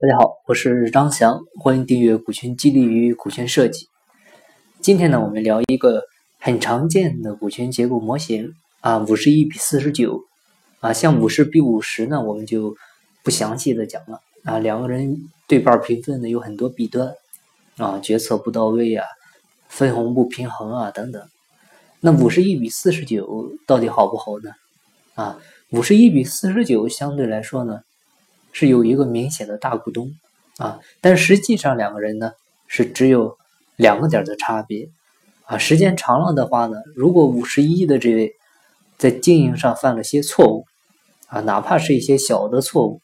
大家好，我是张翔，欢迎订阅股权激励与股权设计。今天呢，我们聊一个很常见的股权结构模型啊，五十一比四十九啊，像五十比五十呢，我们就不详细的讲了啊。两个人对半平分的有很多弊端啊，决策不到位啊，分红不平衡啊等等。那五十一比四十九到底好不好呢？啊，五十一比四十九相对来说呢。是有一个明显的大股东啊，但实际上两个人呢是只有两个点的差别啊。时间长了的话呢，如果五十一的这位在经营上犯了些错误啊，哪怕是一些小的错误，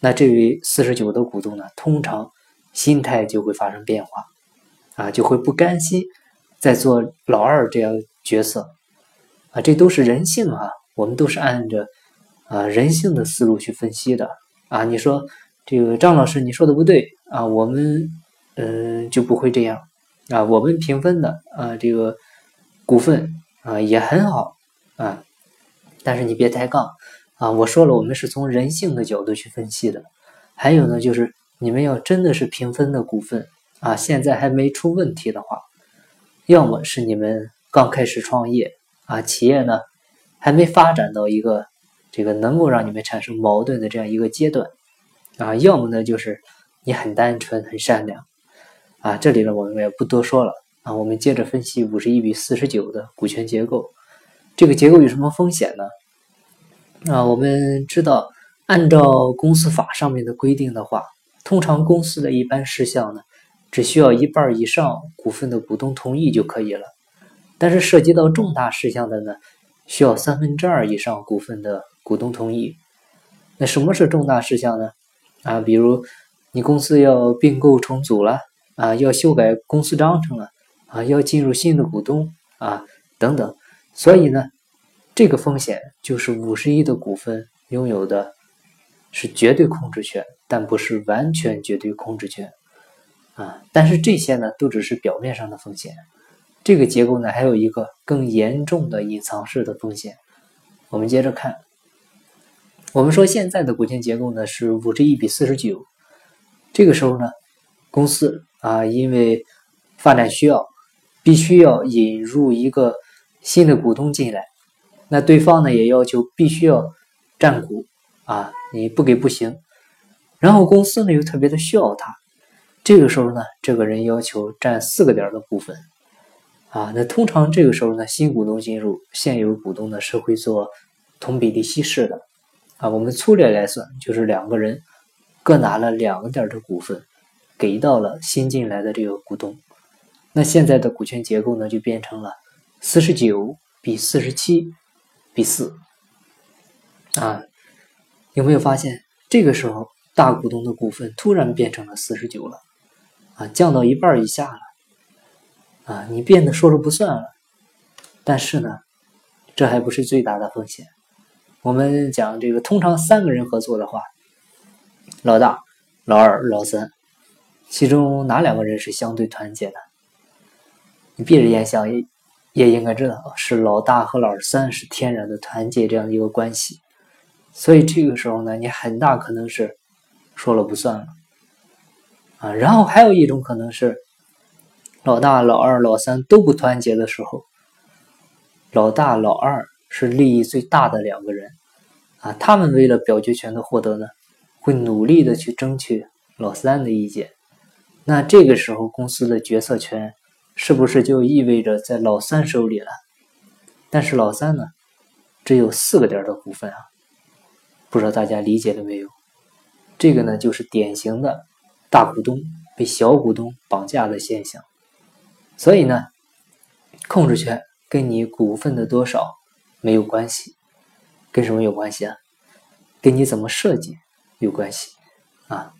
那这位四十九的股东呢，通常心态就会发生变化啊，就会不甘心再做老二这样角色啊。这都是人性啊，我们都是按着啊人性的思路去分析的。啊，你说这个张老师，你说的不对啊，我们嗯就不会这样啊，我们平分的啊这个股份啊也很好啊，但是你别抬杠啊，我说了，我们是从人性的角度去分析的。还有呢，就是你们要真的是平分的股份啊，现在还没出问题的话，要么是你们刚开始创业啊，企业呢还没发展到一个。这个能够让你们产生矛盾的这样一个阶段，啊，要么呢就是你很单纯很善良，啊，这里呢我们也不多说了啊，我们接着分析五十一比四十九的股权结构，这个结构有什么风险呢？啊，我们知道按照公司法上面的规定的话，通常公司的一般事项呢，只需要一半以上股份的股东同意就可以了，但是涉及到重大事项的呢，需要三分之二以上股份的。股东同意，那什么是重大事项呢？啊，比如你公司要并购重组了，啊，要修改公司章程了，啊，要进入新的股东啊，等等。所以呢，这个风险就是五十亿的股份拥有的是绝对控制权，但不是完全绝对控制权啊。但是这些呢，都只是表面上的风险。这个结构呢，还有一个更严重的隐藏式的风险。我们接着看。我们说现在的股权结构呢是五十一比四十九，这个时候呢，公司啊因为发展需要，必须要引入一个新的股东进来，那对方呢也要求必须要占股啊，你不给不行。然后公司呢又特别的需要他，这个时候呢，这个人要求占四个点的部分啊，那通常这个时候呢，新股东进入，现有股东呢是会做同比例稀释的。啊，我们粗略来算，就是两个人各拿了两个点的股份，给到了新进来的这个股东。那现在的股权结构呢，就变成了四十九比四十七比四。啊，有没有发现这个时候大股东的股份突然变成了四十九了？啊，降到一半以下了。啊，你变得说了不算了。但是呢，这还不是最大的风险。我们讲这个，通常三个人合作的话，老大、老二、老三，其中哪两个人是相对团结的？你闭着眼想也也应该知道，是老大和老三是天然的团结这样的一个关系。所以这个时候呢，你很大可能是说了不算了啊。然后还有一种可能是，老大、老二、老三都不团结的时候，老大、老二。是利益最大的两个人，啊，他们为了表决权的获得呢，会努力的去争取老三的意见。那这个时候公司的决策权是不是就意味着在老三手里了？但是老三呢，只有四个点的股份啊，不知道大家理解了没有？这个呢，就是典型的大股东被小股东绑架的现象。所以呢，控制权跟你股份的多少。没有关系，跟什么有关系啊？跟你怎么设计有关系啊！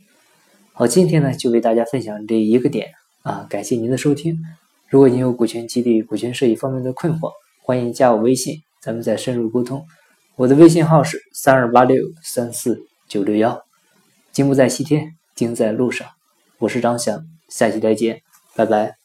好，今天呢就为大家分享这一个点啊，感谢您的收听。如果您有股权激励、股权设计方面的困惑，欢迎加我微信，咱们再深入沟通。我的微信号是三二八六三四九六幺。金不在西天，金在路上。我是张翔，下期再见，拜拜。